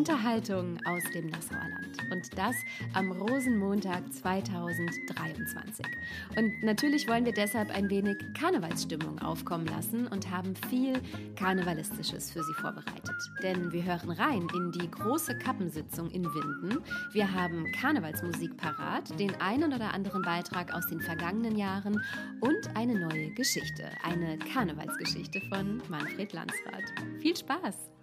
Unterhaltung aus dem Nassauer Land. Und das am Rosenmontag 2023. Und natürlich wollen wir deshalb ein wenig Karnevalsstimmung aufkommen lassen und haben viel Karnevalistisches für Sie vorbereitet. Denn wir hören rein in die große Kappensitzung in Winden. Wir haben Karnevalsmusik parat, den einen oder anderen Beitrag aus den vergangenen Jahren und eine neue Geschichte. Eine Karnevalsgeschichte von Manfred Landsrath. Viel Spaß!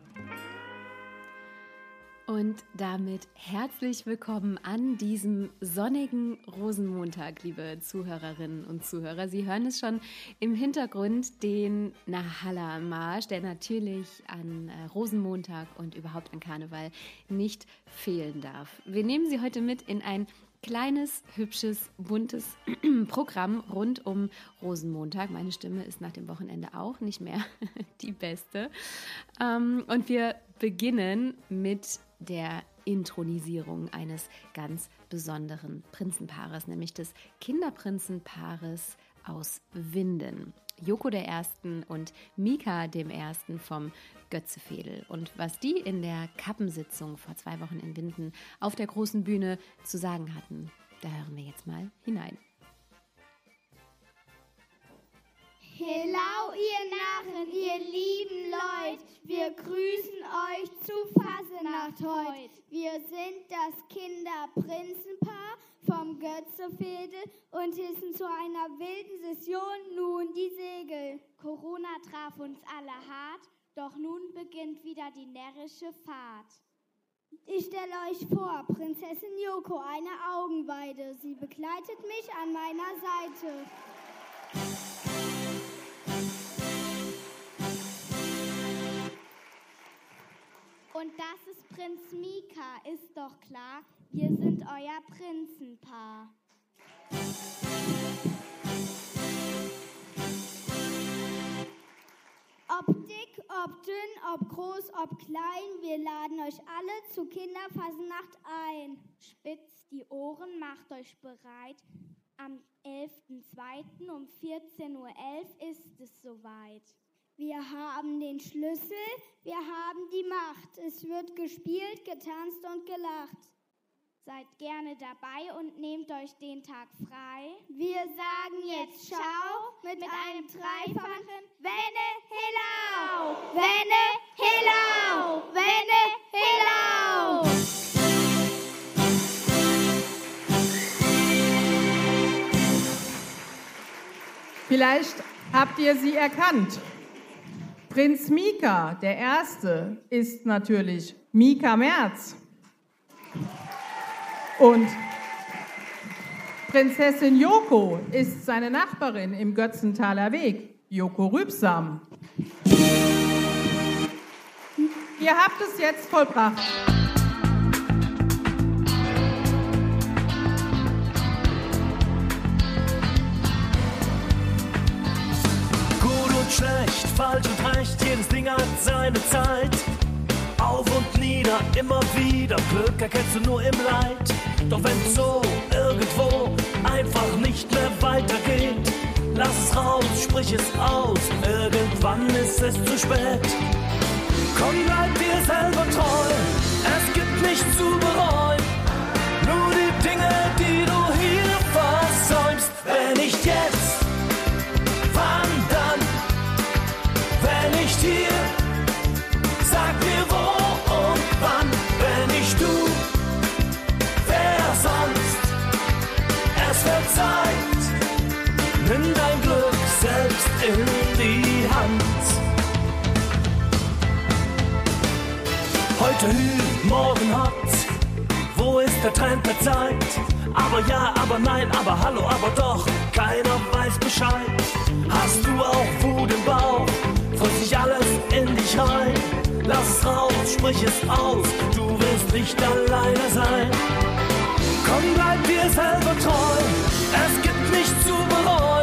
Und damit herzlich willkommen an diesem sonnigen Rosenmontag, liebe Zuhörerinnen und Zuhörer. Sie hören es schon im Hintergrund, den Nahalla-Marsch, der natürlich an äh, Rosenmontag und überhaupt an Karneval nicht fehlen darf. Wir nehmen Sie heute mit in ein kleines, hübsches, buntes Programm rund um Rosenmontag. Meine Stimme ist nach dem Wochenende auch nicht mehr die beste. Ähm, und wir beginnen mit der Intronisierung eines ganz besonderen Prinzenpaares, nämlich des Kinderprinzenpaares aus Winden. Joko der Ersten und Mika dem Ersten vom Götzefedel. Und was die in der Kappensitzung vor zwei Wochen in Winden auf der großen Bühne zu sagen hatten, da hören wir jetzt mal hinein. Hello, ihr Narren, ihr lieben Leute, wir grüßen euch zu Fasenacht heut. Wir sind das Kinderprinzenpaar vom Götzefedel und hissen zu einer wilden Session nun die Segel. Corona traf uns alle hart, doch nun beginnt wieder die närrische Fahrt. Ich stelle euch vor, Prinzessin Yoko, eine Augenweide. Sie begleitet mich an meiner Seite. Und das ist Prinz Mika, ist doch klar. Wir sind euer Prinzenpaar. Ob dick, ob dünn, ob groß, ob klein, wir laden euch alle zu Kinderfasenacht ein. Spitzt die Ohren, macht euch bereit. Am 11.02. um 14.11 Uhr ist es soweit. Wir haben den Schlüssel, wir haben die Macht. Es wird gespielt, getanzt und gelacht. Seid gerne dabei und nehmt euch den Tag frei. Wir sagen jetzt Ciao mit, mit einem dreifachen Wenne Hillau! Wenne Hillau! Wenne Hillau! Vielleicht habt ihr sie erkannt. Prinz Mika, der Erste, ist natürlich Mika Merz. Und Prinzessin Joko ist seine Nachbarin im Götzenthaler Weg, Joko Rübsam. Ihr habt es jetzt vollbracht. Falsch und recht, jedes Ding hat seine Zeit. Auf und nieder, immer wieder, Glück erkennst du nur im Leid. Doch wenn so irgendwo einfach nicht mehr weitergeht, lass es raus, sprich es aus, irgendwann ist es zu spät. Komm, bleib dir selber treu, Trend der Zeit? Aber ja, aber nein, aber hallo, aber doch, keiner weiß Bescheid. Hast du auch Wut im Bauch? Frisst sich alles in dich rein? Lass es raus, sprich es aus, du wirst nicht alleine sein. Komm, bleib dir selber treu, es gibt nichts zu bereuen.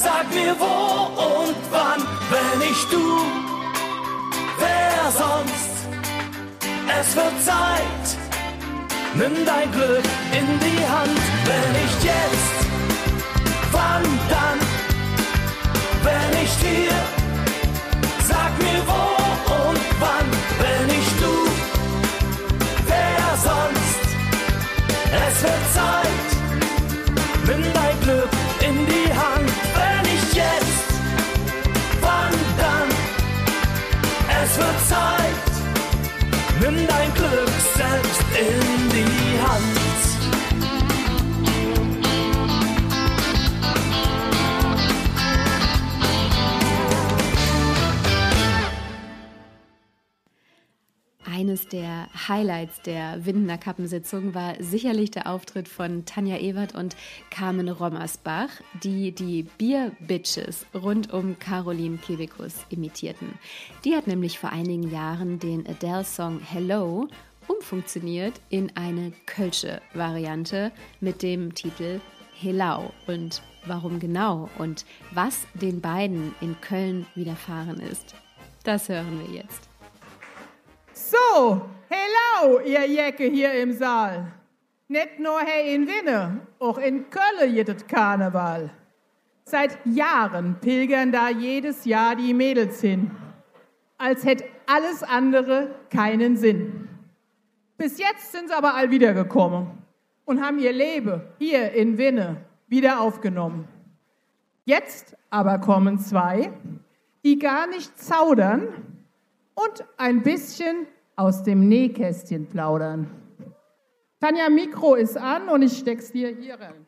Sag mir wo und wann, wenn nicht du? Wer sonst? Es wird Zeit, nimm dein Glück in die Hand, wenn nicht jetzt, wann dann? Wenn nicht hier, in die Hand. Eines der Highlights der Windener Kappensitzung war sicherlich der Auftritt von Tanja Ewert und Carmen Rommersbach, die die Beer Bitches rund um Caroline Kebekus imitierten. Die hat nämlich vor einigen Jahren den Adele-Song Hello umfunktioniert in eine kölsche Variante mit dem Titel Helau. Und warum genau und was den beiden in Köln widerfahren ist, das hören wir jetzt. So, hello, ihr Jecke hier im Saal. Nicht nur hier in Winne, auch in Köln jedet Karneval. Seit Jahren pilgern da jedes Jahr die Mädels hin, als hätte alles andere keinen Sinn. Bis jetzt sind sie aber all wiedergekommen und haben ihr Leben hier in Winne wieder aufgenommen. Jetzt aber kommen zwei, die gar nicht zaudern und ein bisschen aus dem Nähkästchen plaudern. Tanja, Mikro ist an und ich steck's dir hier rein.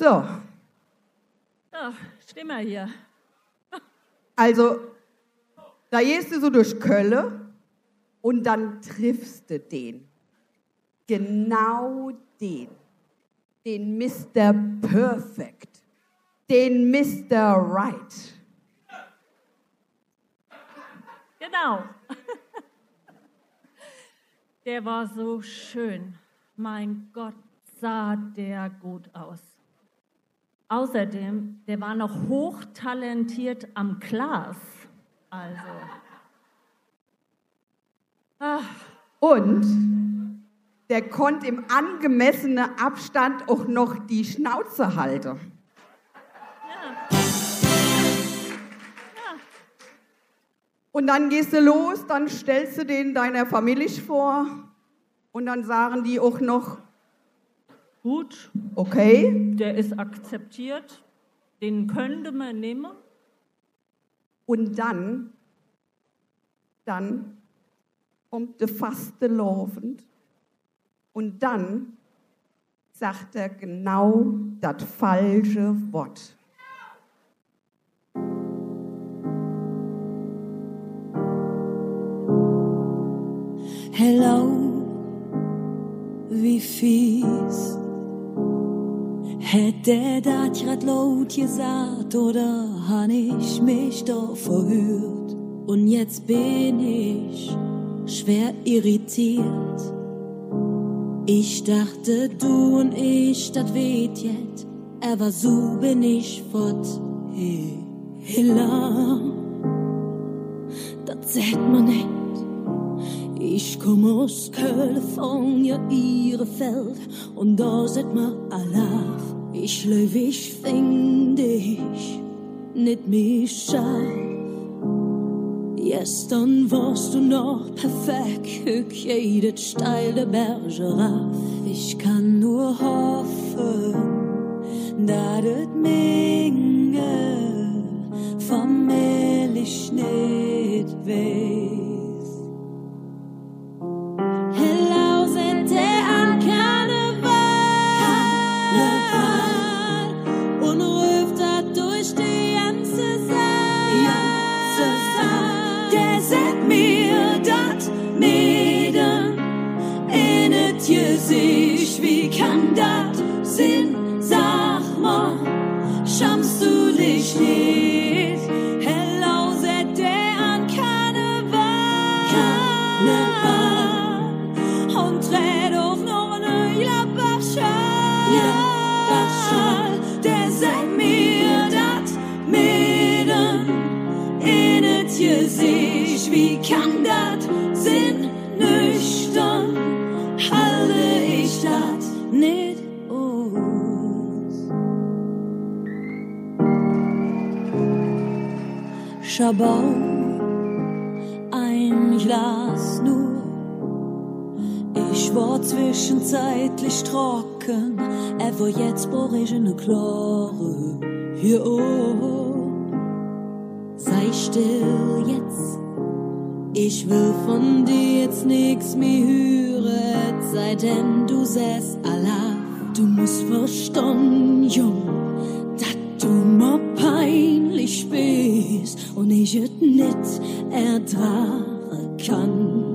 So, Ja, steh mal hier. Also, da gehst du so durch Kölle und dann triffst du den. Genau den. Den Mr. Perfect. Den Mr. Right. Genau. Der war so schön. Mein Gott, sah der gut aus. Außerdem, der war noch hochtalentiert am Glas. Also. Ach, Und der konnte im angemessenen Abstand auch noch die Schnauze halten. Und dann gehst du los, dann stellst du den deiner Familie vor und dann sagen die auch noch, gut, okay, der ist akzeptiert. Den könnte man nehmen. Und dann, dann kommt der Faste laufend und dann sagt er genau das falsche Wort. Hello, wie fies. Hätte dat grad laut gesagt oder han ich mich doch verhört? Und jetzt bin ich schwer irritiert. Ich dachte, du und ich, das weht jetzt, aber so bin ich fort. Hey, Hilla, das sieht man nicht. Ich komm aus Kalifornien, ihre Feld, und da seht man Allah. Ich lebe, ich finde dich nicht mehr scharf. Gestern warst du noch perfekt, hück jede steile Berge rauf. Ich kann nur hoffen, dass das Menge vermähl ich nicht weh. nochmal du dich nicht. Hello, der an Karneval. Karneval. Und dreht auf noch eine Jabbachschal. Jabbachschal, der sagt mir dat Mädel in das Gesicht. Wie kann das? falscher Baum. Ein Glas nur. Ich war zwischenzeitlich trocken, aber jetzt brauch ich eine klare hier oben. Sei still jetzt. Ich will von dir jetzt nichts mehr hören, sei denn du säst Allah. Du musst verstanden, Jung. lees en ik het net erdragen kan.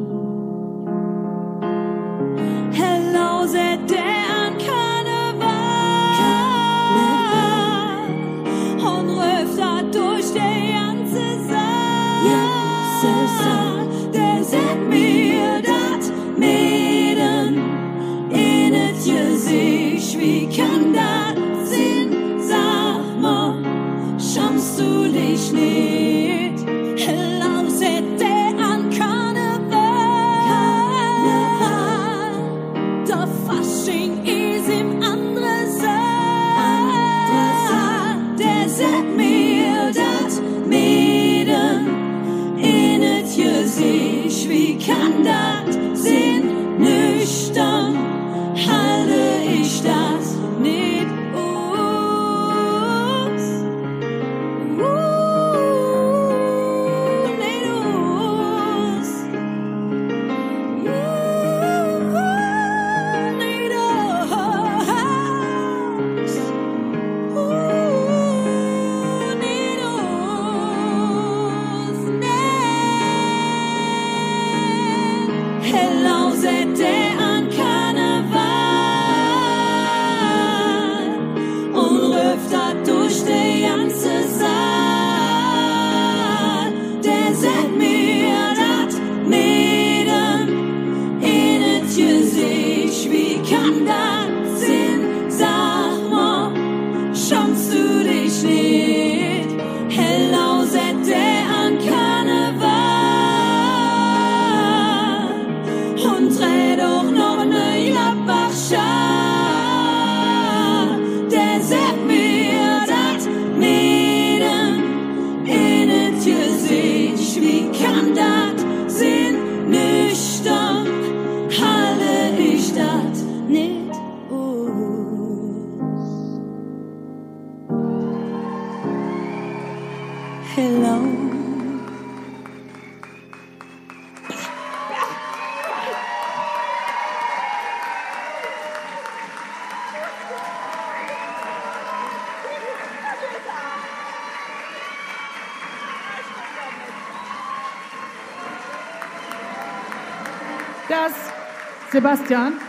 Christian.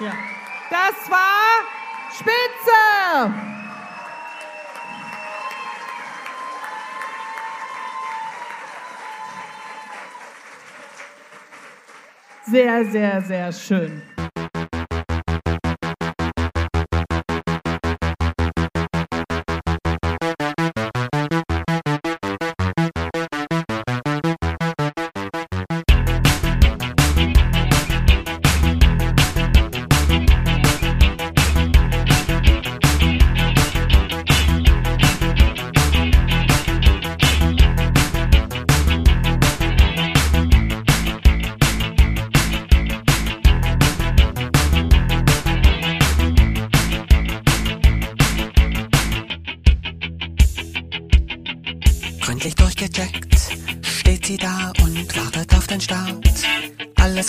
Ja. Das war Spitze! Sehr, sehr, sehr schön.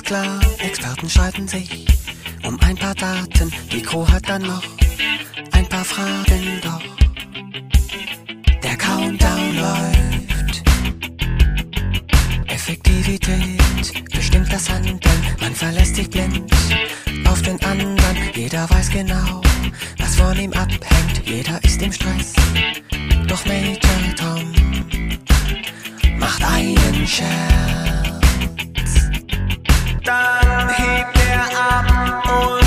Klar, Experten streiten sich um ein paar Daten. Die Crew hat dann noch ein paar Fragen, doch der Countdown läuft. Effektivität bestimmt das Handeln, man verlässt sich blind auf den anderen. Jeder weiß genau, was von ihm abhängt, jeder ist im Stress. Doch Major Tom macht einen Scherz. Dann hebt er ab und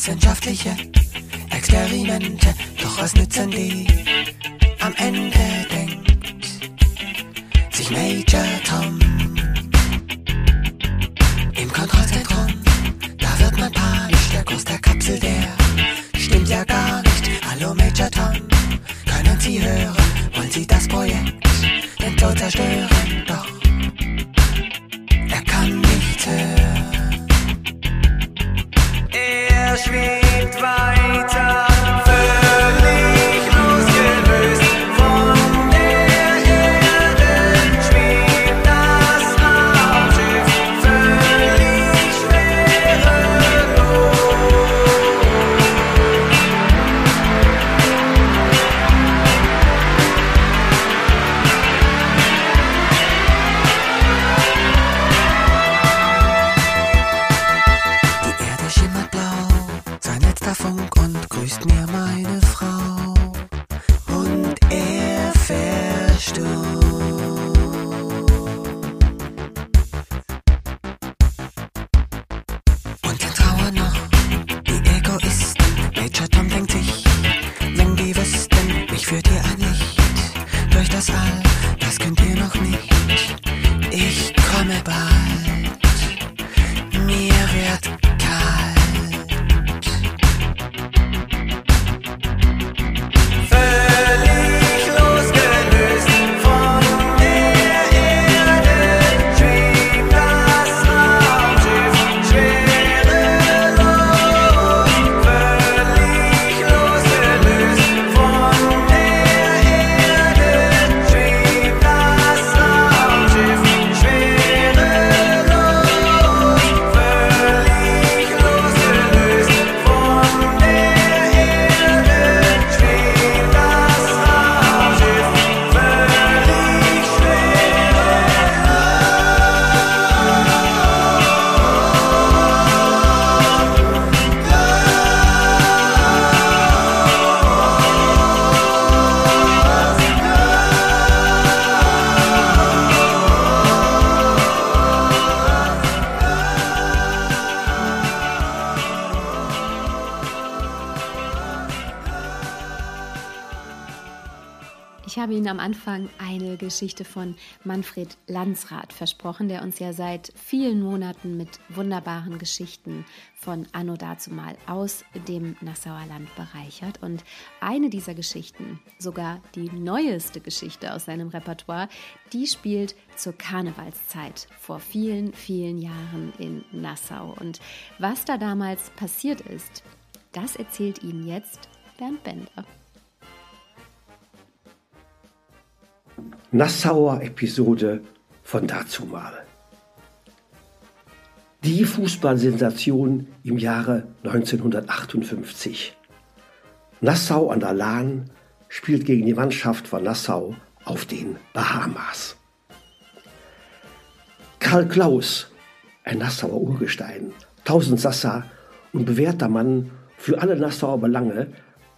wissenschaftliche Experimente, doch was nützen die? Am Ende denkt sich Major schwebt weiter, habe Ihnen am Anfang eine Geschichte von Manfred Landsrath versprochen, der uns ja seit vielen Monaten mit wunderbaren Geschichten von Anno dazumal aus dem Nassauer Land bereichert. Und eine dieser Geschichten, sogar die neueste Geschichte aus seinem Repertoire, die spielt zur Karnevalszeit vor vielen, vielen Jahren in Nassau. Und was da damals passiert ist, das erzählt Ihnen jetzt Bernd Bender. Nassauer Episode von dazumal. Die Fußballsensation im Jahre 1958. Nassau an der Lahn spielt gegen die Mannschaft von Nassau auf den Bahamas. Karl Klaus, ein Nassauer Urgestein, Tausendsasser und bewährter Mann für alle Nassauer Belange,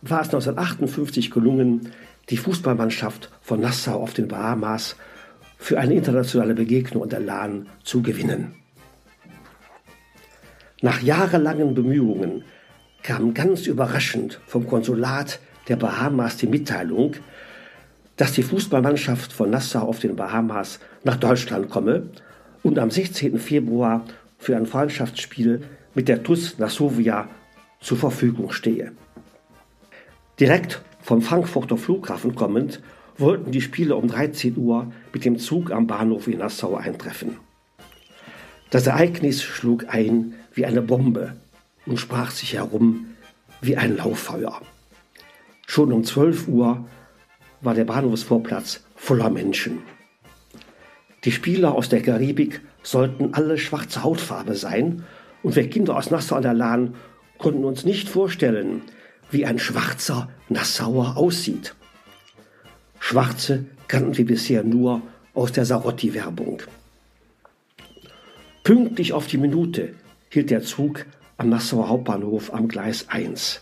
war es 1958 gelungen, die Fußballmannschaft von Nassau auf den Bahamas für eine internationale Begegnung an der Lahn zu gewinnen. Nach jahrelangen Bemühungen kam ganz überraschend vom Konsulat der Bahamas die Mitteilung, dass die Fußballmannschaft von Nassau auf den Bahamas nach Deutschland komme und am 16. Februar für ein Freundschaftsspiel mit der TUS Nassovia zur Verfügung stehe. Direkt vom Frankfurter Flughafen kommend wollten die Spieler um 13 Uhr mit dem Zug am Bahnhof in Nassau eintreffen. Das Ereignis schlug ein wie eine Bombe und sprach sich herum wie ein Lauffeuer. Schon um 12 Uhr war der Bahnhofsvorplatz voller Menschen. Die Spieler aus der Karibik sollten alle schwarze Hautfarbe sein und wir Kinder aus Nassau an der Lahn konnten uns nicht vorstellen, wie ein schwarzer Nassauer aussieht. Schwarze kannten wir bisher nur aus der Sarotti-Werbung. Pünktlich auf die Minute hielt der Zug am Nassauer Hauptbahnhof am Gleis 1.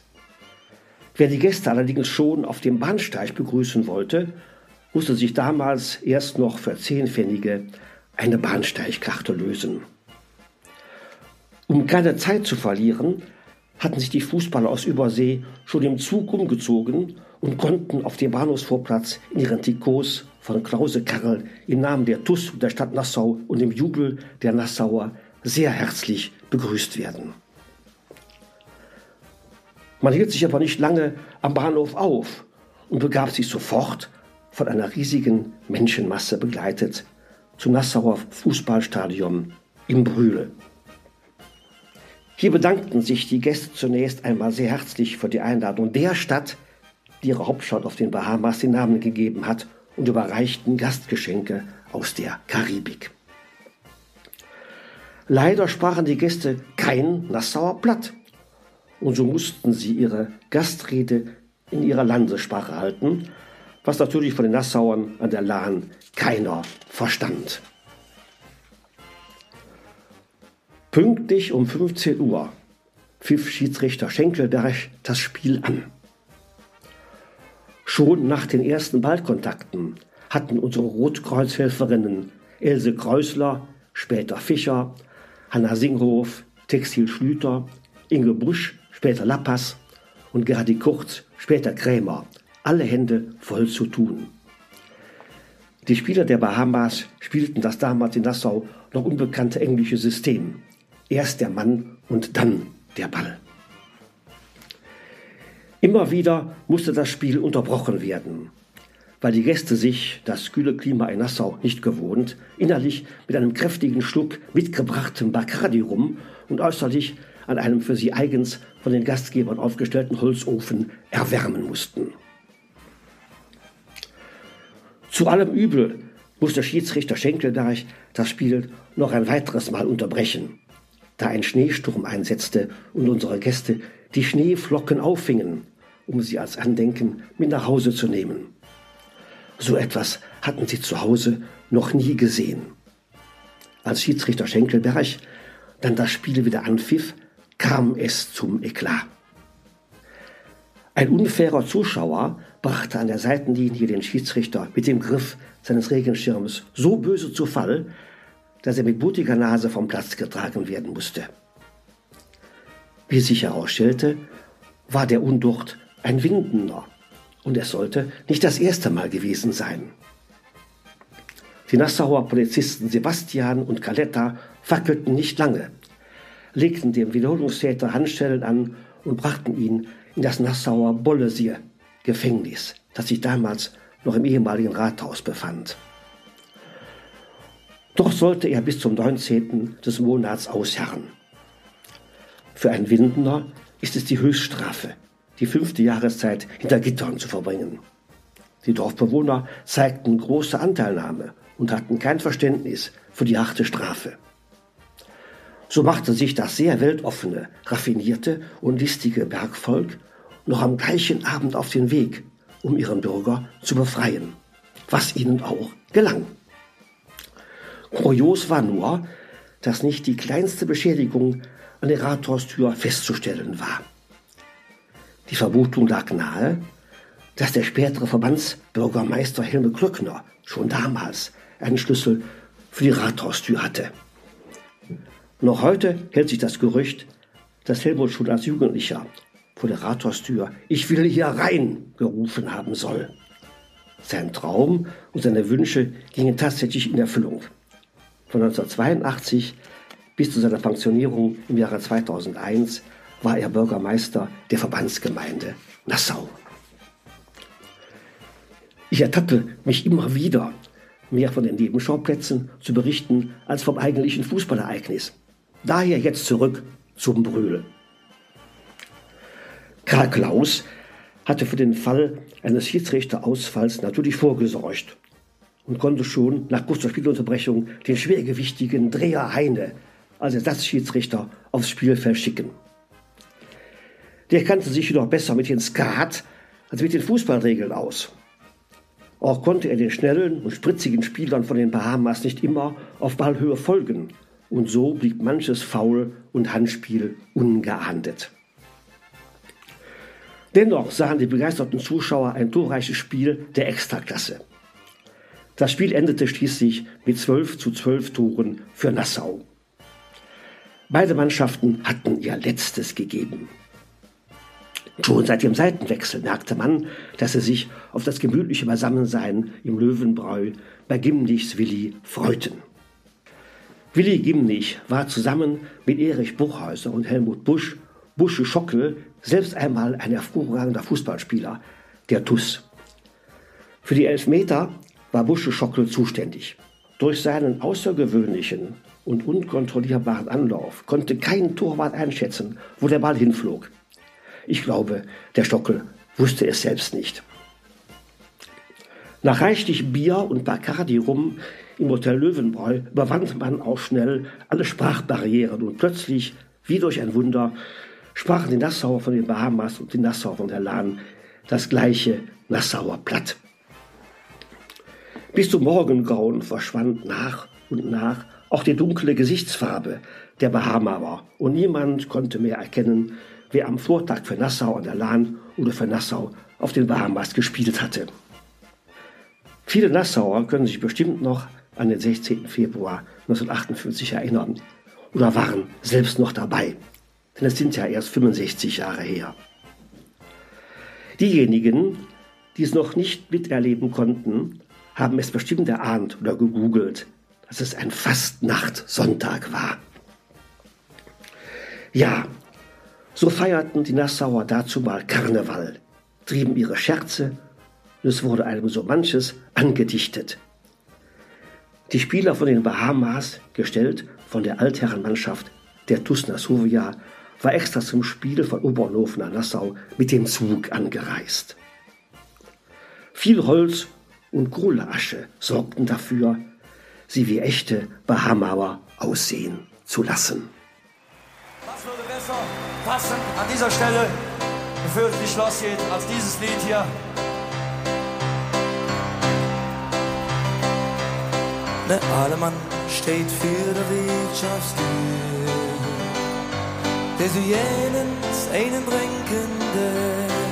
Wer die Gäste allerdings schon auf dem Bahnsteig begrüßen wollte, musste sich damals erst noch für zehn Pfennige eine Bahnsteigkarte lösen. Um keine Zeit zu verlieren, hatten sich die Fußballer aus Übersee schon im Zug umgezogen und konnten auf dem Bahnhofsvorplatz in ihren Trikots von Krause Karl im Namen der TUS und der Stadt Nassau und im Jubel der Nassauer sehr herzlich begrüßt werden. Man hielt sich aber nicht lange am Bahnhof auf und begab sich sofort, von einer riesigen Menschenmasse begleitet, zum Nassauer Fußballstadion in Brühl. Hier bedankten sich die Gäste zunächst einmal sehr herzlich für die Einladung der Stadt, die ihrer Hauptstadt auf den Bahamas den Namen gegeben hat, und überreichten Gastgeschenke aus der Karibik. Leider sprachen die Gäste kein Nassauer Platt und so mussten sie ihre Gastrede in ihrer Landessprache halten, was natürlich von den Nassauern an der Lahn keiner verstand. Pünktlich um 15 Uhr pfiff Schiedsrichter Schenkelberg das Spiel an. Schon nach den ersten Ballkontakten hatten unsere Rotkreuzhelferinnen Else Kreusler, später Fischer, Hanna Singhof, Textil Schlüter, Inge Busch später Lappas und Gerhard Kurz, später Krämer, alle Hände voll zu tun. Die Spieler der Bahamas spielten das damals in Nassau noch unbekannte englische System. Erst der Mann und dann der Ball. Immer wieder musste das Spiel unterbrochen werden, weil die Gäste sich, das kühle Klima in Nassau nicht gewohnt, innerlich mit einem kräftigen Schluck mitgebrachtem Bacardi rum und äußerlich an einem für sie eigens von den Gastgebern aufgestellten Holzofen erwärmen mussten. Zu allem Übel musste Schiedsrichter Schenkelberg das Spiel noch ein weiteres Mal unterbrechen, da ein Schneesturm einsetzte und unsere Gäste die Schneeflocken auffingen, um sie als Andenken mit nach Hause zu nehmen. So etwas hatten sie zu Hause noch nie gesehen. Als Schiedsrichter Schenkelberg dann das Spiel wieder anpfiff, kam es zum Eklat. Ein unfairer Zuschauer brachte an der Seitenlinie den Schiedsrichter mit dem Griff seines Regenschirms so böse zu Fall, dass er mit blutiger Nase vom Platz getragen werden musste. Wie sich herausstellte, war der Unducht ein Windender und es sollte nicht das erste Mal gewesen sein. Die Nassauer Polizisten Sebastian und Caletta fackelten nicht lange legten dem Wiederholungstäter Handschellen an und brachten ihn in das Nassauer Bollesier Gefängnis, das sich damals noch im ehemaligen Rathaus befand. Doch sollte er bis zum 19. des Monats ausharren. Für einen Windener ist es die Höchststrafe, die fünfte Jahreszeit hinter Gittern zu verbringen. Die Dorfbewohner zeigten große Anteilnahme und hatten kein Verständnis für die harte Strafe. So machte sich das sehr weltoffene, raffinierte und listige Bergvolk noch am gleichen Abend auf den Weg, um ihren Bürger zu befreien, was ihnen auch gelang. Kurios war nur, dass nicht die kleinste Beschädigung an der Rathaustür festzustellen war. Die Vermutung lag nahe, dass der spätere Verbandsbürgermeister Helme Klöckner schon damals einen Schlüssel für die Rathaustür hatte. Noch heute hält sich das Gerücht, dass Helmut schon als Jugendlicher vor der Rathhaustür, ich will hier rein, gerufen haben soll. Sein Traum und seine Wünsche gingen tatsächlich in Erfüllung. Von 1982 bis zu seiner Pensionierung im Jahre 2001 war er Bürgermeister der Verbandsgemeinde Nassau. Ich ertappe mich immer wieder, mehr von den Nebenschauplätzen zu berichten als vom eigentlichen Fußballereignis. Daher jetzt zurück zum Brühl. Karl Klaus hatte für den Fall eines Schiedsrichterausfalls natürlich vorgesorgt und konnte schon nach kurzer Spielunterbrechung den schwergewichtigen Dreher Heine als Ersatzschiedsrichter aufs Spielfeld schicken. Der kannte sich jedoch besser mit den Skat als mit den Fußballregeln aus. Auch konnte er den schnellen und spritzigen Spielern von den Bahamas nicht immer auf Ballhöhe folgen, und so blieb manches Foul und Handspiel ungeahndet. Dennoch sahen die begeisterten Zuschauer ein torreiches Spiel der Extraklasse. Das Spiel endete schließlich mit 12 zu 12 Toren für Nassau. Beide Mannschaften hatten ihr Letztes gegeben. Schon seit dem Seitenwechsel merkte man, dass sie sich auf das gemütliche Beisammensein im Löwenbräu bei Gimnichs Willi freuten. Willi Gimnich war zusammen mit Erich Buchhäuser und Helmut Busch, Busche Schockel, selbst einmal ein hervorragender Fußballspieler, der TUS. Für die Elfmeter war Busche Schockel zuständig. Durch seinen außergewöhnlichen und unkontrollierbaren Anlauf konnte kein Torwart einschätzen, wo der Ball hinflog. Ich glaube, der Stockel wusste es selbst nicht. Nach reichlich Bier und Bacardi rum im Hotel Löwenbräu überwand man auch schnell alle Sprachbarrieren und plötzlich, wie durch ein Wunder, sprachen die Nassauer von den Bahamas und die Nassauer von der Lahn das gleiche Nassauer Platt. Bis zum Morgengrauen verschwand nach und nach auch die dunkle Gesichtsfarbe der Bahamaer und niemand konnte mehr erkennen, wer am Vortag für Nassau an der Lahn oder für Nassau auf den Bahamas gespielt hatte. Viele Nassauer können sich bestimmt noch an den 16. Februar 1948 erinnern oder waren selbst noch dabei, denn es sind ja erst 65 Jahre her. Diejenigen, die es noch nicht miterleben konnten, haben es bestimmt erahnt oder gegoogelt, dass es ein Fastnacht-Sonntag war. Ja, so feierten die Nassauer dazu mal Karneval, trieben ihre Scherze und es wurde einem so manches angedichtet. Die Spieler von den Bahamas, gestellt von der Altherrenmannschaft der TuS Nassovia, war extra zum Spiel von Oberhofen nach Nassau mit dem Zug angereist. Viel Holz und Kohleasche sorgten dafür, sie wie echte Bahamauer aussehen zu lassen. Was würde besser passen an dieser Stelle, bevor es nicht losgeht, als dieses Lied hier? Der Alemann steht für der Wirtschaftstür, der so jenens einen bringendet.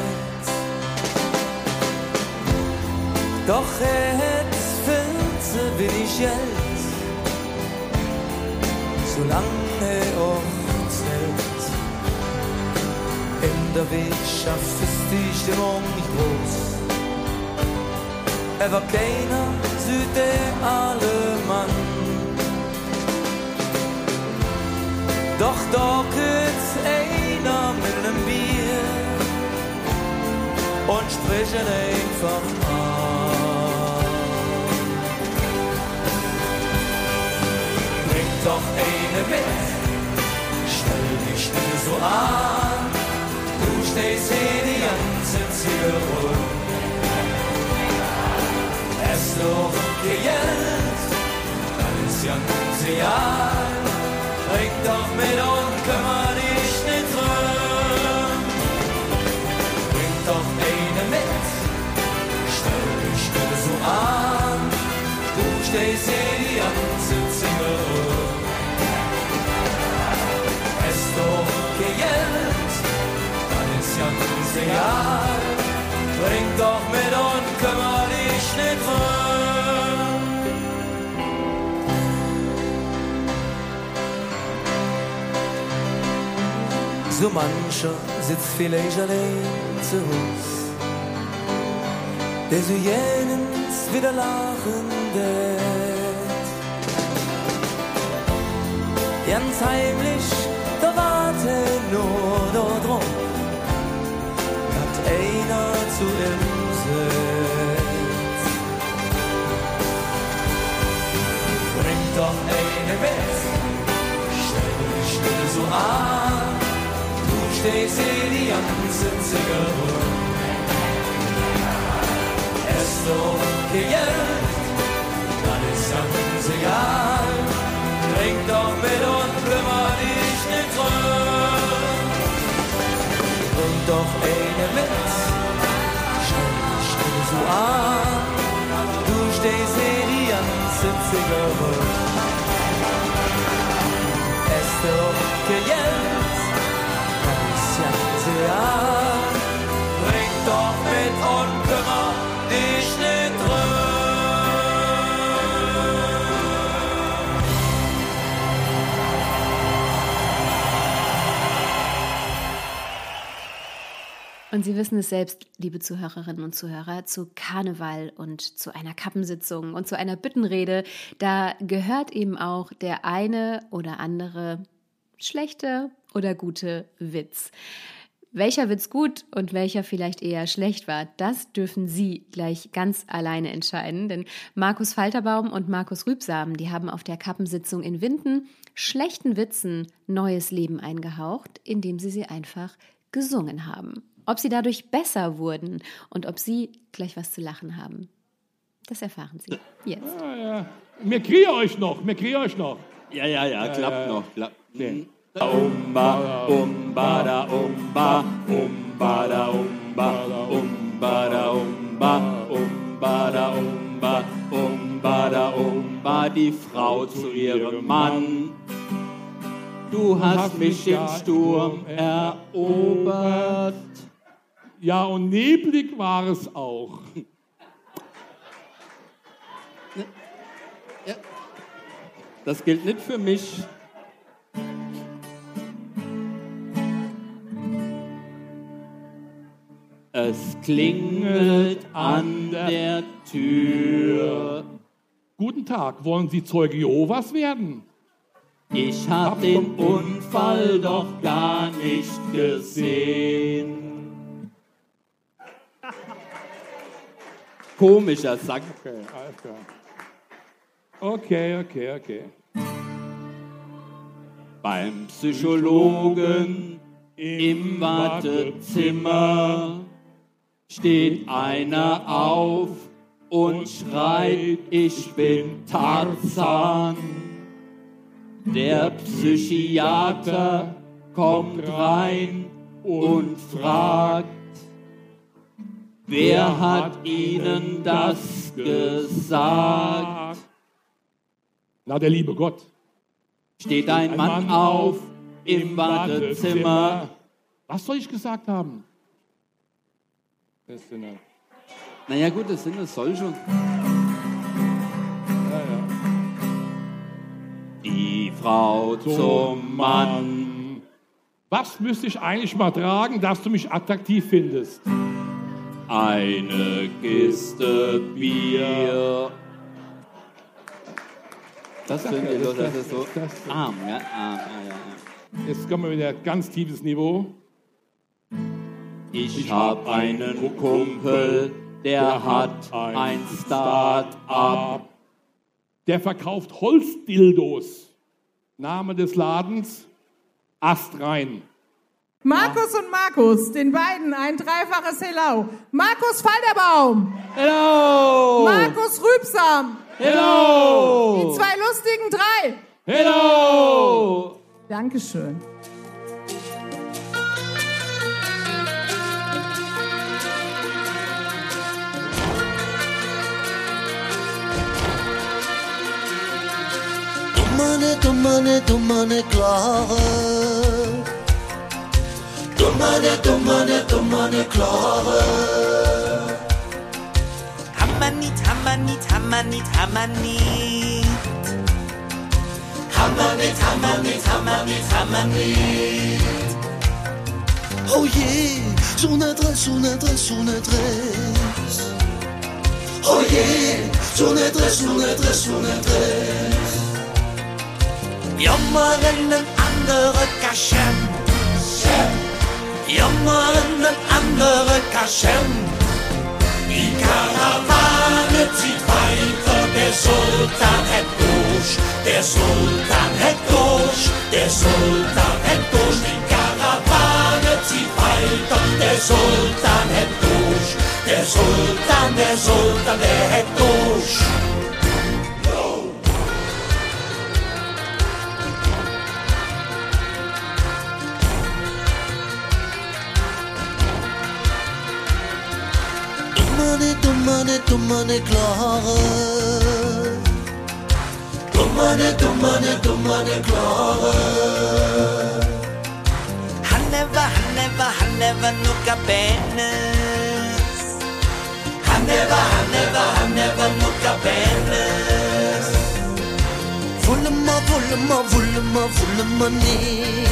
Doch hat viel zu wenig Geld, solange auch zählt. In der Wirtschaft ist die Stimmung nicht groß. Er war keiner Süde alle Mann. Doch da gibt's einer mit nem Bier und sprechen einfach doch eine mit, stell dich nicht so an. Du stehst hier die ganze Zeit rum. Es noch Geld, dann ist ja ein Jahr. Bring doch mit und kümmer ein Jahr. Bring doch mit und kümmer dich nicht drum. So mancher sitzt vielleicht allein zu Hause, der so jenens wieder lachen wird. Ganz heimlich, da warte nur dort zu ihm. Bring doch eine mit, stell dich still so an, du stehst hier die ganze Zigarre. Es doch Geld, dann ist ganz egal, trink doch mit und ganze Zigarre. Es doch Geld, Und Sie wissen es selbst, liebe Zuhörerinnen und Zuhörer, zu Karneval und zu einer Kappensitzung und zu einer Büttenrede, da gehört eben auch der eine oder andere schlechte oder gute Witz. Welcher Witz gut und welcher vielleicht eher schlecht war, das dürfen Sie gleich ganz alleine entscheiden. Denn Markus Falterbaum und Markus Rübsamen, die haben auf der Kappensitzung in Winden schlechten Witzen neues Leben eingehaucht, indem sie sie einfach gesungen haben. Ob sie dadurch besser wurden und ob sie gleich was zu lachen haben, das erfahren Sie jetzt. Ja, ja. Wir kriegen euch noch, wir kriegen euch noch. Ja, ja, ja, klappt ja, ja. noch. Klappt. Okay. Umba, umba, da, umba, umba, da, umba, umba, da, umba, umba, da, umba, umba, da, umba, die Frau zu ihrem Mann. Du hast mich im Sturm erobert. Ja, und neblig war es auch. Das gilt nicht für mich. Es klingelt an der Tür. Guten Tag, wollen Sie Zeuge Jehovas werden? Ich hab den Unfall doch gar nicht gesehen. Komischer Sack. Okay, alles klar. Okay, okay, okay. Beim Psychologen im Wartezimmer steht einer auf und schreit, ich bin Tarzan. Der Psychiater kommt rein und fragt, wer hat Ihnen das gesagt? Na, der liebe Gott. Steht ein Mann auf im Wartezimmer. Was soll ich gesagt haben? Das sind ja. Naja gut, das sind es soll schon. Ja, ja. Die Frau zum Mann. Was müsste ich eigentlich mal tragen, dass du mich attraktiv findest? Eine Kiste Bier. Das finde ich doch, das ist so arm, ja, arm, ah, ja, ja. Jetzt kommen wir wieder ganz tiefes Niveau. Ich hab einen Kumpel, der hat ein Start-up. Der verkauft Holzdildos. Name des Ladens Astrein. Markus und Markus, den beiden ein dreifaches Hello. Markus Falterbaum. Hello. Markus Rübsam. Hello. Die zwei lustigen drei. Hello. Dankeschön. Dummerne, dummerne, dummerne Klare. Hammer nicht, Hammer nicht. Hammer nicht, Hammer nicht, Hammer nicht, Hammer nicht. Oh je, son adresse, son adresse, son adresse. Oh je, son adresse, son adresse, son adresse. Jammer in een andere kasjem. Jammer in een andere kasjem. Die Karawane zieht weiter, der Sultan hat durch, der Sultan hat durch, der Sultan hat durch. Die Karawane zieht weiter, der Sultan hat durch, der Sultan, der Sultan, der hat durch. Domane, domane, domane, klare. Domane, domane, domane, klare. Hanneva, hanneva, hanneva, nuka penes. Hanneva, hanneva, hanneva, nuka penes. Vulma, vulma, vulma, vulma niet.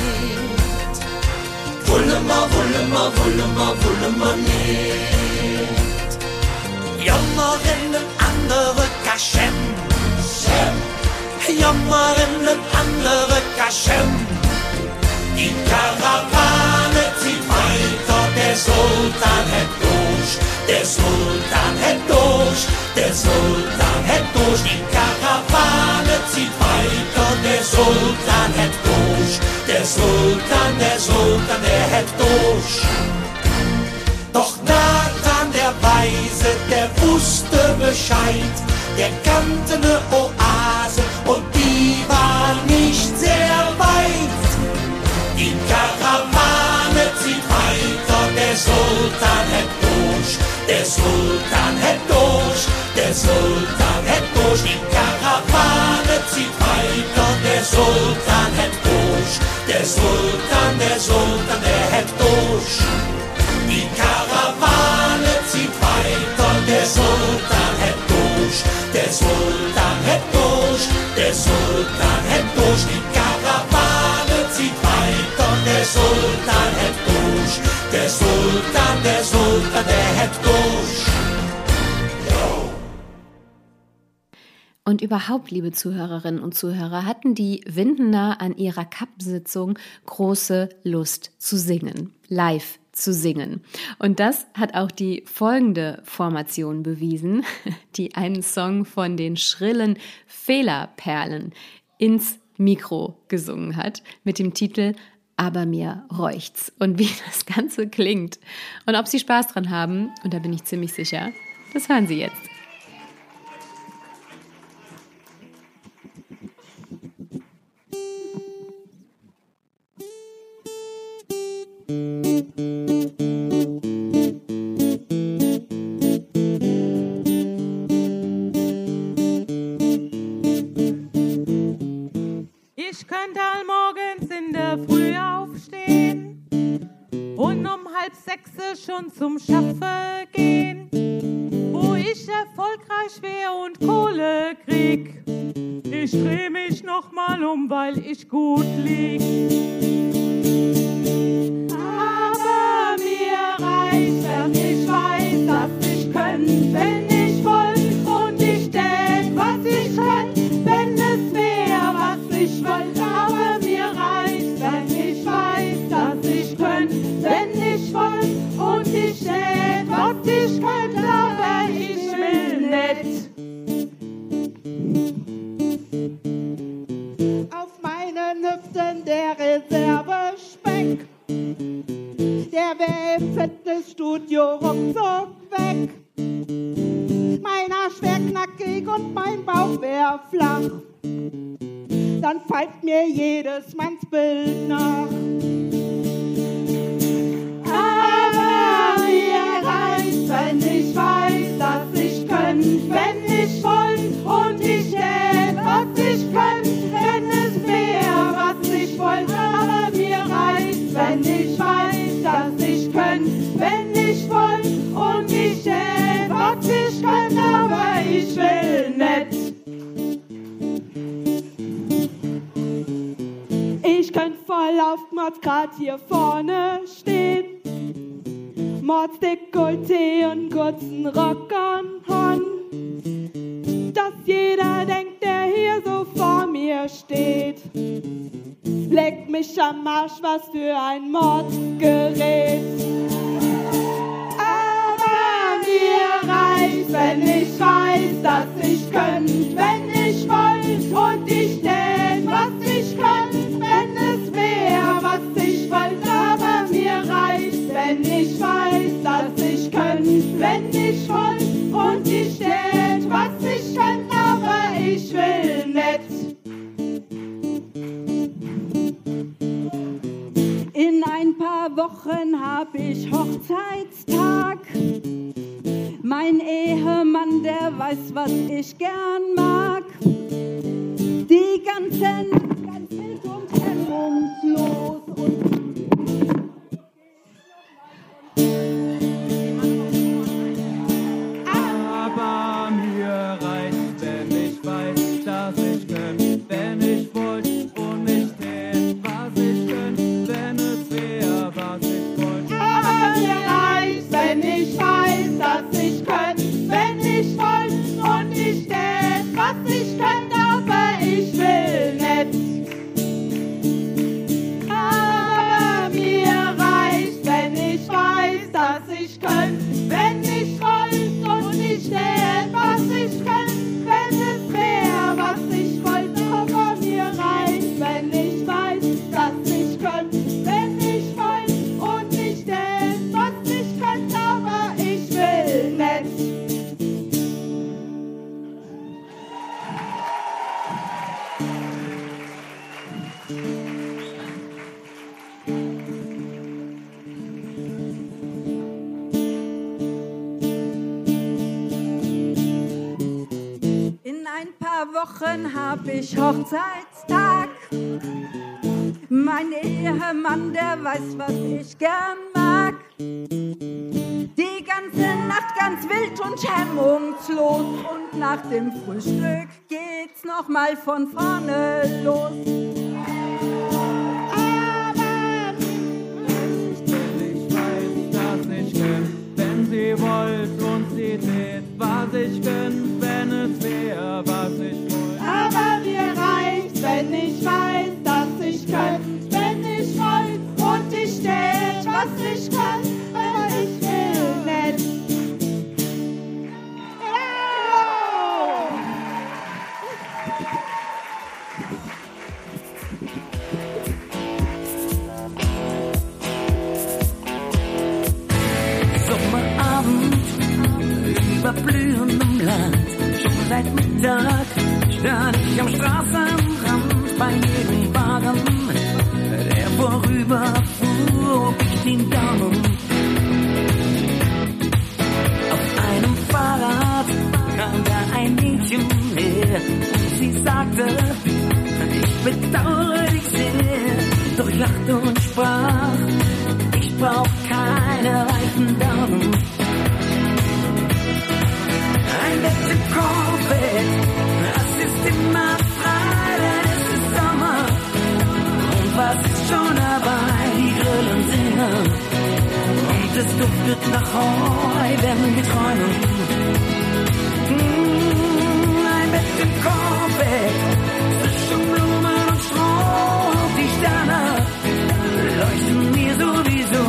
Vulma, vulma, vulma, vulma niet. Jammer in een andere kasjem. Jammer in een andere kasjem. Die Karawane zieht weiter, der Sultan hat durch, der Sultan hat durch, der Sultan hat durch. Die Karawane zieht weiter, der Sultan hat durch, der Sultan, der Sultan, der hat durch. Doch Nathan der Weise, Bescheid, der kannte ne Oase und die war nicht sehr weit. Die Karawane zieht weiter, der Sultan hat durch, der Sultan hat durch, der Sultan hat durch. Die Karawane zieht weiter, der Sultan hat durch, der Sultan, der Sultan, der hat durch. Die Karawane zieht weiter, der Sultan der Sultan hat durch, der Sultan hat durch. Die Karawane zieht weiter, der Sultan hat durch, der Sultan, der Sultan, der hat durch. Und überhaupt, liebe Zuhörerinnen und Zuhörer, hatten die Windener an ihrer Kappsitzung große Lust zu singen, live zu singen. Und das hat auch die folgende Formation bewiesen, die einen Song von den schrillen Fehlerperlen ins Mikro gesungen hat, mit dem Titel aber mir räucht's. Und wie das Ganze klingt und ob Sie Spaß dran haben, und da bin ich ziemlich sicher, das hören Sie jetzt. Ich könnte allmorgens in der Früh aufstehen und um halb sechs schon zum Schaffe gehen, wo ich erfolgreich wär und Kohle krieg. Ich dreh mich noch mal um, weil ich gut lieg. Hab ich Hochzeitstag. Mein Ehemann, der weiß, was ich gern mag. Die ganze Nacht ganz wild und hemmungslos. Und nach dem Frühstück geht's noch mal von vorne los. dass ich könnt, wenn sie wollt und sie tät, was ich könnt, wenn es wär, was ich wollt. Aber wenn ich weiß, dass ich könnt, wenn ich wollt und ich tät, was ich kann, ich will nicht. Über blühendem Land. Schon seit Mittag stand ich am Straßenrand vorüberfuhr, hob ich den Daumen. Auf einem Fahrrad kam da ein Mädchen her und sie sagte, ich bedauere dich sehr, doch lachte und sprach, es duftet nach Heu, wenn wir träumen. Mm, Ein Bett im Korvett, zwischen Blumen und Stroh. Die Sterne leuchten mir sowieso.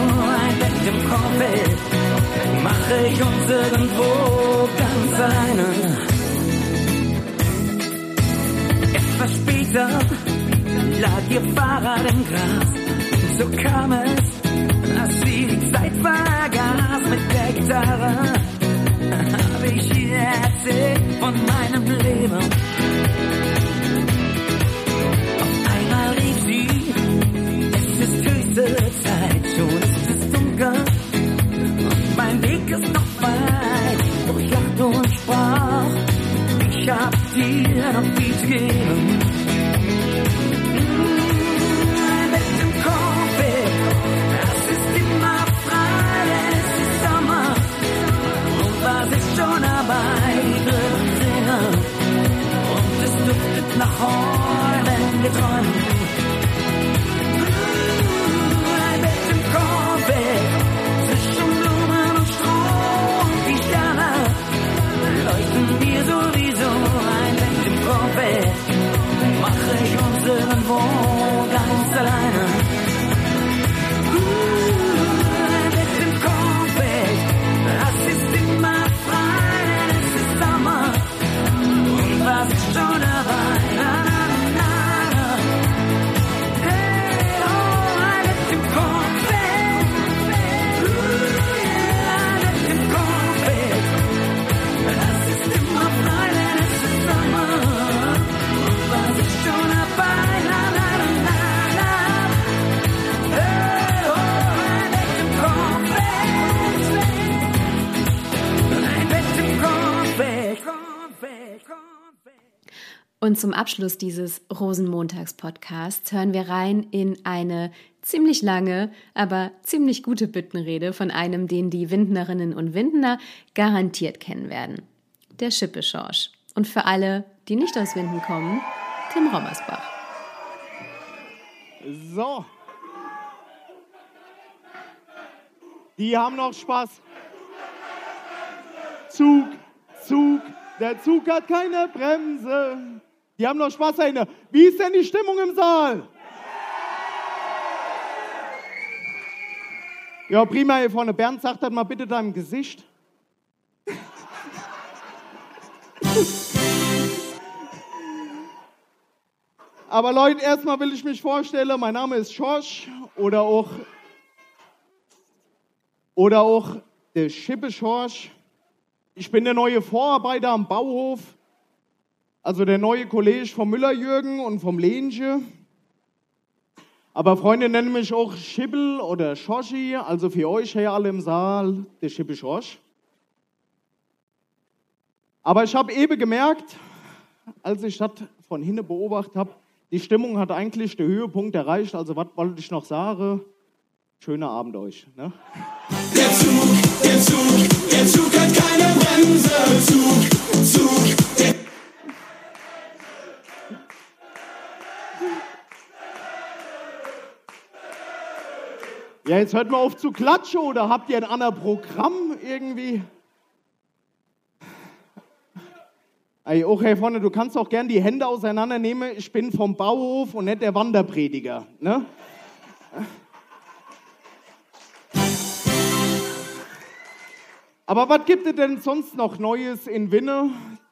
Ein Bett im Korvett mache ich uns irgendwo ganz alleine. Etwas später lag ihr Fahrrad im Gras. So kam es, dass sie die Zeit vergaß mit der Gitarre. Habe ich ihr erzählt von meinem Leben. Auf einmal rief sie, es ist höchste Zeit, schon ist es dunkel. Und mein Weg ist noch weit, doch ich lachte sprach, ich hab dir noch viel zu geben. Duftet nach Heu, wenn Und zum Abschluss dieses Rosenmontags-Podcasts hören wir rein in eine ziemlich lange, aber ziemlich gute Büttenrede von einem, den die Windnerinnen und Windner garantiert kennen werden. Der Schippeschorsch. Und für alle, die nicht aus Winden kommen, Tim Rommersbach. So. Die haben noch Spaß. Zug, Zug, der Zug hat keine Bremse. Die haben noch Spaß dahinter. Wie ist denn die Stimmung im Saal? Ja, prima hier vorne. Bernd, sag das mal bitte deinem Gesicht. Aber Leute, erstmal will ich mich vorstellen, mein Name ist Schorsch oder auch, oder auch der Schippe Schorsch. Ich bin der neue Vorarbeiter am Bauhof, also der neue Kollege vom Müller-Jürgen und vom Lenche. Aber Freunde nennen mich auch Schibbel oder Schoschi, also für euch hier alle im Saal, der Schippe Schorsch. Aber ich habe eben gemerkt, als ich das von hinten beobachtet habe, die Stimmung hat eigentlich den Höhepunkt erreicht. Also was wollte ich noch sagen? Schöner Abend euch. Ne? Der Zug, der Zug, der Zug hat keine Bremse. Zug, Zug, der Ja, jetzt hört mal auf zu klatschen oder habt ihr ein anderes Programm irgendwie? Ey, okay, vorne, du kannst auch gern die Hände auseinandernehmen. Ich bin vom Bauhof und nicht der Wanderprediger. Ne? Aber was gibt es denn sonst noch Neues in Winne?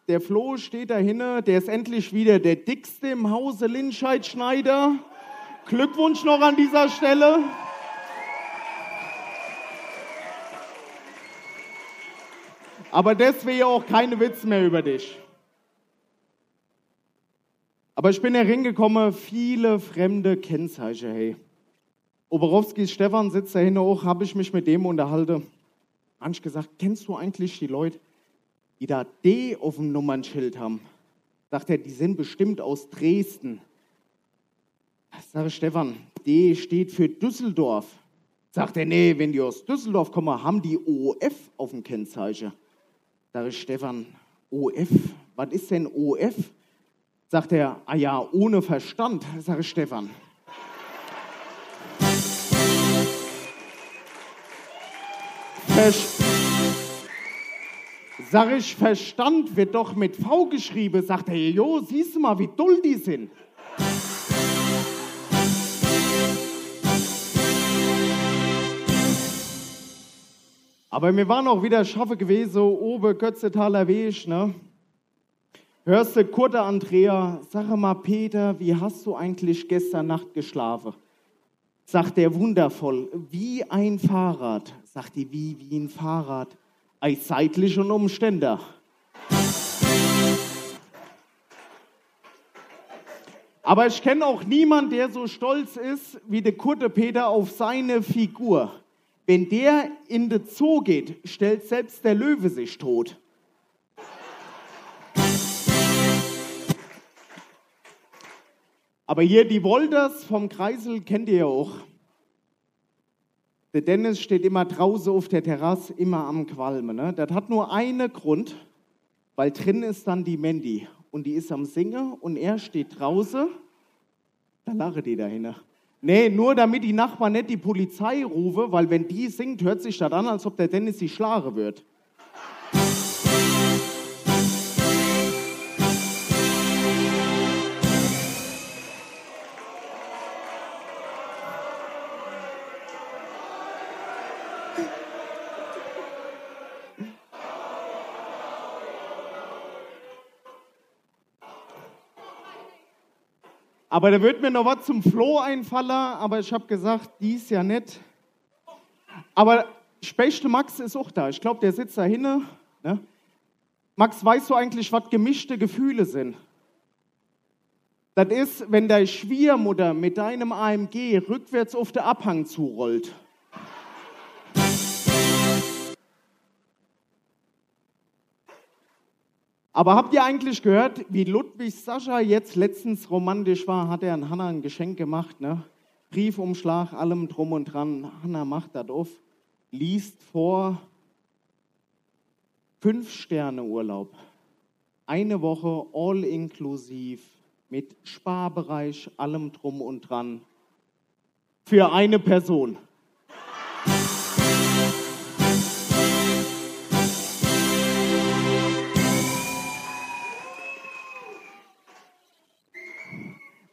Der Flo steht da hinne, der ist endlich wieder der dickste im Hause Linscheid-Schneider. Glückwunsch noch an dieser Stelle. Aber ja auch keine Witz mehr über dich. Aber ich bin hereingekommen, viele fremde Kennzeichen, hey. Oberowski Stefan sitzt da hinten auch, habe ich mich mit dem unterhalten. Habe ich gesagt, kennst du eigentlich die Leute, die da D auf dem Nummernschild haben? Sagt er, die sind bestimmt aus Dresden. Sage Stefan, D steht für Düsseldorf. Sagt er, nee, wenn die aus Düsseldorf kommen, haben die OF auf dem Kennzeichen. Sage ich, Stefan, OF, was ist denn OF? Sagt er, ah ja, ohne Verstand, sage ich, Stefan. Versch Sag ich, Verstand wird doch mit V geschrieben. Sagt er, jo, siehst du mal, wie dull die sind. Aber wir waren auch wieder schaffe gewesen, oben Götzetaler Weg, ne? Hörst du, Kurte Andrea, sag mal, Peter, wie hast du eigentlich gestern Nacht geschlafen? Sagt er wundervoll, wie ein Fahrrad. Sagt die, wie, wie ein Fahrrad. Ei seitlich und umständer. Aber ich kenne auch niemanden, der so stolz ist wie der Kurte Peter auf seine Figur. Wenn der in den Zoo geht, stellt selbst der Löwe sich tot. Aber hier die Wolders vom Kreisel kennt ihr ja auch. Der Dennis steht immer draußen auf der Terrasse, immer am Qualmen. Ne? Das hat nur einen Grund, weil drin ist dann die Mandy und die ist am Singen und er steht draußen. Da lache die dahinter. Nee, nur damit die Nachbarn nicht die Polizei rufen, weil wenn die singt, hört sich das an, als ob der Dennis die Schlage wird. Aber da wird mir noch was zum Floh einfallen, aber ich habe gesagt, dies ja nicht. Aber Spechte Max ist auch da. Ich glaube, der sitzt da hinten. Ne? Max, weißt du eigentlich, was gemischte Gefühle sind? Das ist, wenn deine Schwiegermutter mit deinem AMG rückwärts auf den Abhang zurollt. Aber habt ihr eigentlich gehört, wie Ludwig Sascha jetzt letztens romantisch war? Hat er an Hanna ein Geschenk gemacht, ne? Briefumschlag, allem drum und dran. Hanna macht das auf, liest vor fünf Sterne Urlaub. Eine Woche all inklusiv mit Sparbereich, allem drum und dran. Für eine Person.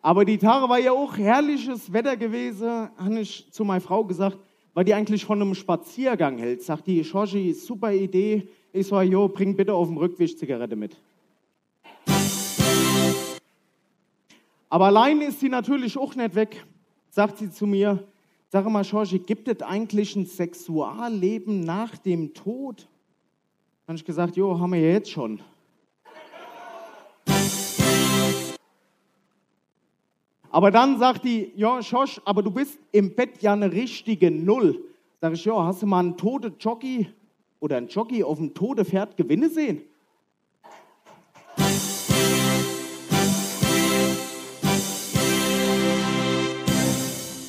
Aber die Tage war ja auch herrliches Wetter gewesen, habe ich zu meiner Frau gesagt, weil die eigentlich von einem Spaziergang hält. Sagt die, Georgie, super Idee. Ich so, jo, bring bitte auf dem Rückweg Zigarette mit. Aber allein ist sie natürlich auch nicht weg, sagt sie zu mir. Sag mal, Georgie, gibt es eigentlich ein Sexualleben nach dem Tod? Habe ich gesagt, jo, haben wir ja jetzt schon. Aber dann sagt die, ja, Josh, aber du bist im Bett ja eine richtige Null. Sag ich, ja, hast du mal einen tote Jockey oder einen Jockey auf dem tote Pferd Gewinne sehen?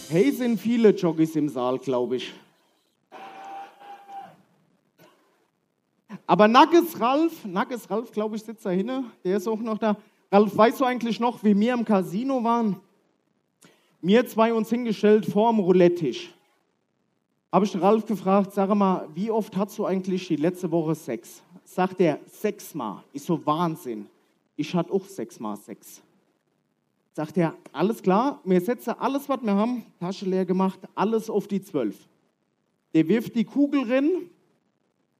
Hey, sind viele Jockeys im Saal, glaube ich. Aber Nackes Ralf, Nackes Ralf, glaube ich, sitzt da hinten, der ist auch noch da. Ralf, weißt du eigentlich noch, wie wir im Casino waren? Mir zwei uns hingestellt vorm Roulette-Tisch. Habe ich Ralf gefragt, sag mal, wie oft hast du eigentlich die letzte Woche Sex? Sagt er, sechsmal. Ich so, Wahnsinn. Ich hatte auch sechsmal Sex. Sagt er, alles klar, wir setzen alles, was wir haben, Tasche leer gemacht, alles auf die zwölf. Der wirft die Kugel rein.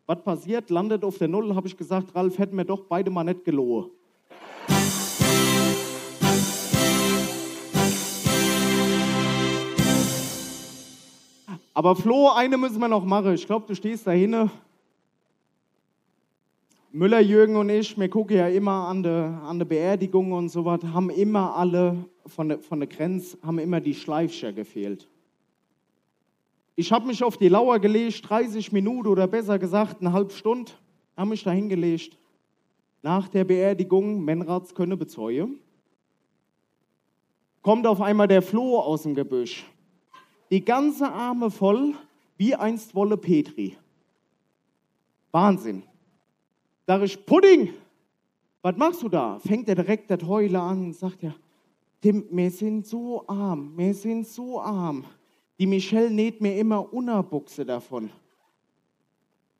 Was passiert? Landet auf der Null. Habe ich gesagt, Ralf, hätten wir doch beide mal nicht gelogen. Aber Flo, eine müssen wir noch machen. Ich glaube, du stehst da hinten. Müller, Jürgen und ich, wir gucken ja immer an der an de Beerdigung und so was, haben immer alle von der, von der Grenze, haben immer die Schleifscher gefehlt. Ich habe mich auf die Lauer gelegt, 30 Minuten oder besser gesagt eine halbe Stunde, habe mich da hingelegt. Nach der Beerdigung, Menrats könne bezeugen, kommt auf einmal der Floh aus dem Gebüsch die ganze Arme voll, wie einst Wolle Petri. Wahnsinn. Sag ich, Pudding, was machst du da? Fängt er direkt das Heule an, sagt er, Tim, wir sind so arm, wir sind so arm. Die Michelle näht mir immer Unterbuchse davon.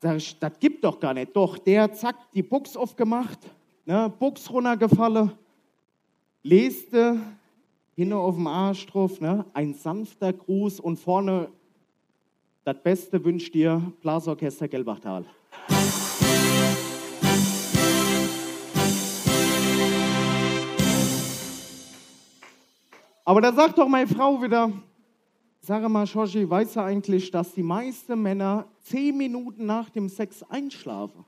Sag ich, das gibt doch gar nicht. Doch, der zack, die Buchs aufgemacht, ne, Buchs runtergefallen, leste hinten auf dem Arsch drauf, ne? ein sanfter Gruß und vorne das Beste wünscht dir Blasorchester Gelbachtal. Aber da sagt doch meine Frau wieder, sage mal, Shoshi, weißt du eigentlich, dass die meisten Männer zehn Minuten nach dem Sex einschlafen?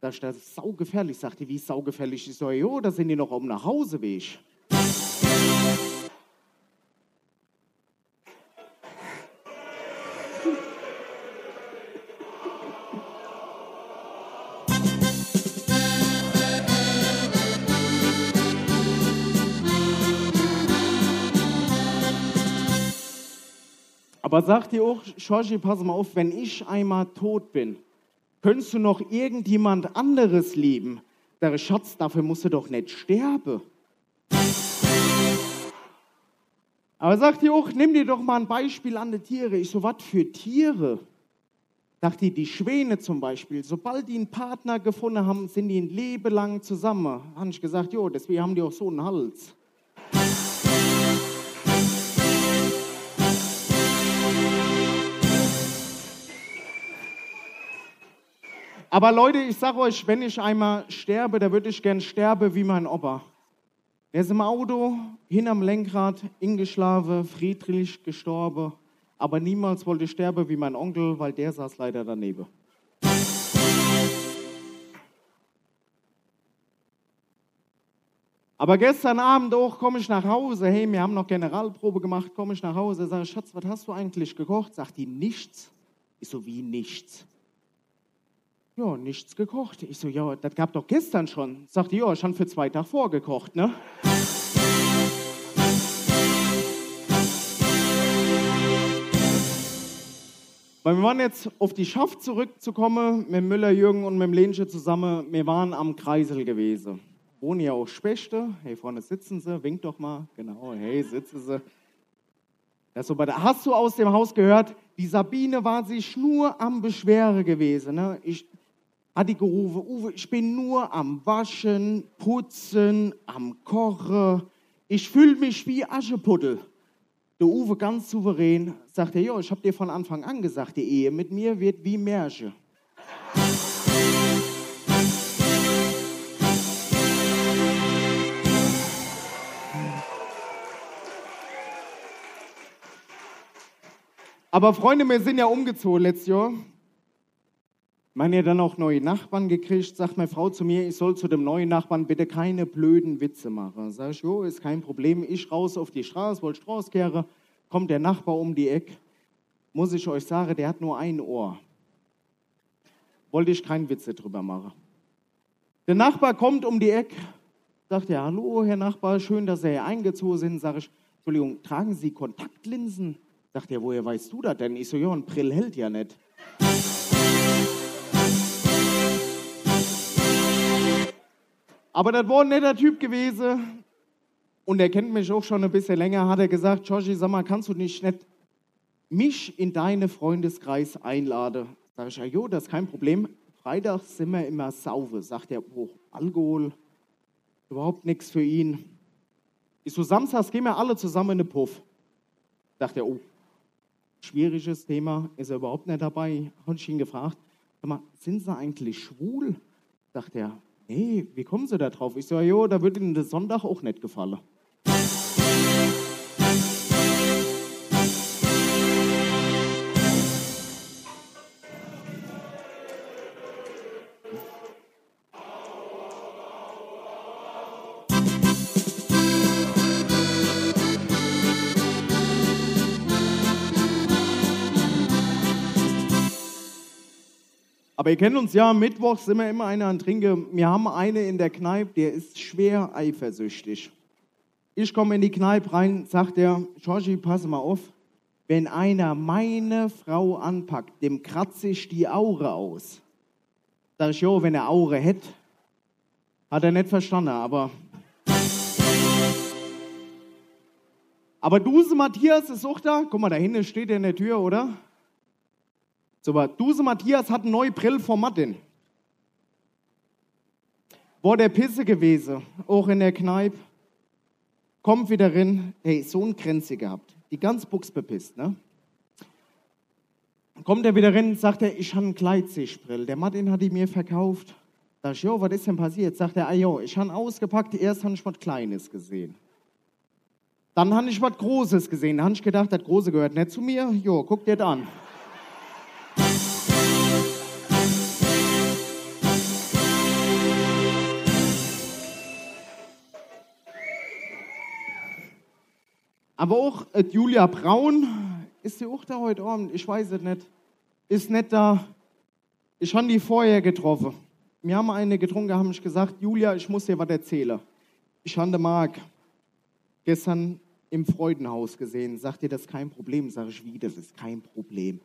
Da ist das saugefährlich. Sagt die, wie saugefährlich ist jo, da sind die noch auf dem Nachhauseweg. Aber sagt dir auch, Georgie, pass mal auf, wenn ich einmal tot bin, könntest du noch irgendjemand anderes lieben? Der Schatz, dafür musst du doch nicht sterben. Aber sagt ihr auch, nimm dir doch mal ein Beispiel an die Tiere. Ich so, was für Tiere? Sagt die, die Schwäne zum Beispiel, sobald die einen Partner gefunden haben, sind die ein Leben lang zusammen. Habe ich gesagt, jo, deswegen haben die auch so einen Hals. Aber Leute, ich sage euch, wenn ich einmal sterbe, da würde ich gern sterben wie mein Opa. Er ist im Auto, hin am Lenkrad, ingeschlafen, friedlich gestorben. Aber niemals wollte ich sterben wie mein Onkel, weil der saß leider daneben. Aber gestern Abend auch komme ich nach Hause. Hey, wir haben noch Generalprobe gemacht. Komme ich nach Hause, sage Schatz, was hast du eigentlich gekocht? Sagt die nichts. Ich so wie nichts. Ja, nichts gekocht. Ich so, ja, das gab doch gestern schon. Sagt die, ja, schon für zwei Tage vorgekocht, ne? Weil wir waren jetzt auf die Schaft zurückzukommen, mit Müller, Jürgen und mit Lensche zusammen. Wir waren am Kreisel gewesen. Wohnen ja auch Spechte. Hey, vorne sitzen sie, winkt doch mal. Genau, hey, sitzen sie. Das so bei der, hast du aus dem Haus gehört, die Sabine war sich nur am Beschwere gewesen. Ne? Ich hat die gerufen, Uwe, ich bin nur am Waschen, Putzen, am Kochen. Ich fühle mich wie Aschepuddel. Der Uwe ganz souverän sagte, ja, ich habe dir von Anfang an gesagt, die Ehe mit mir wird wie Märche. Aber Freunde, wir sind ja umgezogen letztes Jahr. Man ja dann auch neue Nachbarn gekriegt, sagt meine Frau zu mir, ich soll zu dem neuen Nachbarn bitte keine blöden Witze machen. Sag ich, jo, ist kein Problem. Ich raus auf die Straße, wollte Straße kommt der Nachbar um die Ecke. Muss ich euch sagen, der hat nur ein Ohr. Wollte ich keinen Witze drüber machen. Der Nachbar kommt um die Ecke, sagt er, hallo Herr Nachbar, schön, dass Sie hier eingezogen sind. Sag ich, Entschuldigung, tragen Sie Kontaktlinsen? Sagt er, woher weißt du das denn? Ich so, ja, ein Brill hält ja nicht. Aber das war ein netter Typ gewesen. Und er kennt mich auch schon ein bisschen länger. Hat er gesagt, Joshi, sag mal, kannst du nicht, nicht mich in deinen Freundeskreis einladen? Sag ich, ja, jo, das ist kein Problem. Freitags sind wir immer sauve. Sagt er, oh, Alkohol, überhaupt nichts für ihn. Ich so, samstags gehen wir alle zusammen in den Puff. Sagt er, oh, schwieriges Thema, ist er überhaupt nicht dabei. Habe ich ihn gefragt, sag mal, sind Sie eigentlich schwul? Sagt er, nee, wie kommen Sie da drauf? Ich so, jo, da würde Ihnen der Sonntag auch nicht gefallen. Aber ihr kennt uns ja, mittwochs sind wir immer einer an Trinken. Wir haben eine in der Kneipe, der ist schwer eifersüchtig. Ich komme in die Kneipe rein, sagt er, Georgie, pass mal auf, wenn einer meine Frau anpackt, dem kratze ich die Aure aus. Sag ich, jo, wenn er Aure hätte, hat er nicht verstanden, aber... Aber Duse Matthias ist auch da. Guck mal, da hinten steht er in der Tür, oder? So, aber Duse Matthias hat ein neues Brill von Martin. War der Pisse gewesen, auch in der Kneipe. Kommt wieder rein, hey, so ein Grenze gehabt. Die ganz Buchs bepisst, ne? Kommt er wieder rein, sagt er, ich habe ein Gleitsichtbrill. Der Martin hat die mir verkauft. Sag ich, jo, was ist denn passiert? Sagt er, ah jo, ich habe ausgepackt, erst habe ich was Kleines gesehen. Dann habe ich was Großes gesehen. Da habe ich gedacht, das Große gehört nicht zu mir. Jo, guck dir das an. Aber auch äh, Julia Braun, ist sie auch da heute Abend? Ich weiß es nicht. Ist nicht da. Ich habe die vorher getroffen. Wir haben eine getrunken, haben ich gesagt, Julia, ich muss dir was erzählen. Ich habe Marc gestern im Freudenhaus gesehen. Sagt ihr, das ist kein Problem? Sag ich, wie, das ist kein Problem.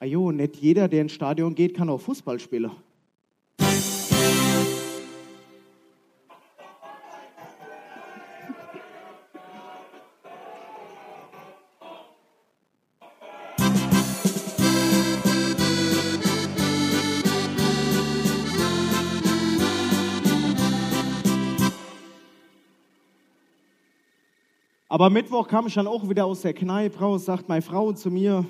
Ajo, nicht jeder, der ins Stadion geht, kann auch Fußball spielen. Aber Mittwoch kam ich dann auch wieder aus der Kneipe raus, sagt meine Frau zu mir,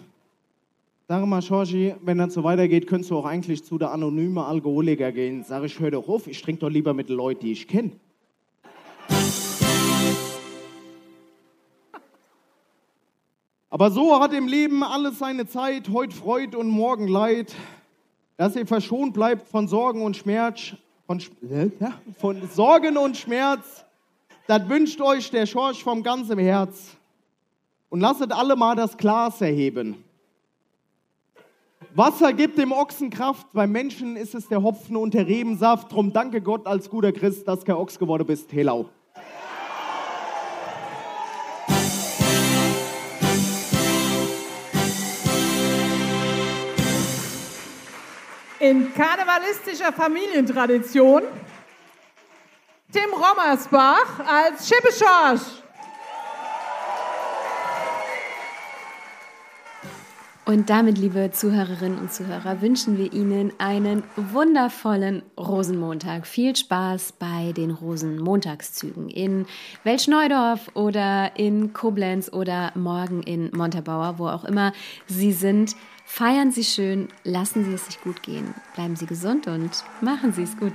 sag mal, Georgi, wenn das so weitergeht, könntest du auch eigentlich zu der anonyme Alkoholiker gehen. Sag ich, hör doch auf, ich trinke doch lieber mit Leuten, die ich kenne. Aber so hat im Leben alles seine Zeit, heute Freude und morgen Leid. Dass ihr verschont bleibt von Sorgen und Schmerz, von, von Sorgen und Schmerz, das wünscht euch der Schorsch vom ganzen Herz. Und lasset alle mal das Glas erheben. Wasser gibt dem Ochsen Kraft, beim Menschen ist es der Hopfen und der Rebensaft. Drum danke Gott als guter Christ, dass kein Ochs geworden bist. Helau. In karnevalistischer Familientradition Tim Rommersbach als Schippeschorsch. Und damit, liebe Zuhörerinnen und Zuhörer, wünschen wir Ihnen einen wundervollen Rosenmontag. Viel Spaß bei den Rosenmontagszügen in Welschneudorf oder in Koblenz oder morgen in Montabaur, wo auch immer Sie sind. Feiern Sie schön, lassen Sie es sich gut gehen, bleiben Sie gesund und machen Sie es gut.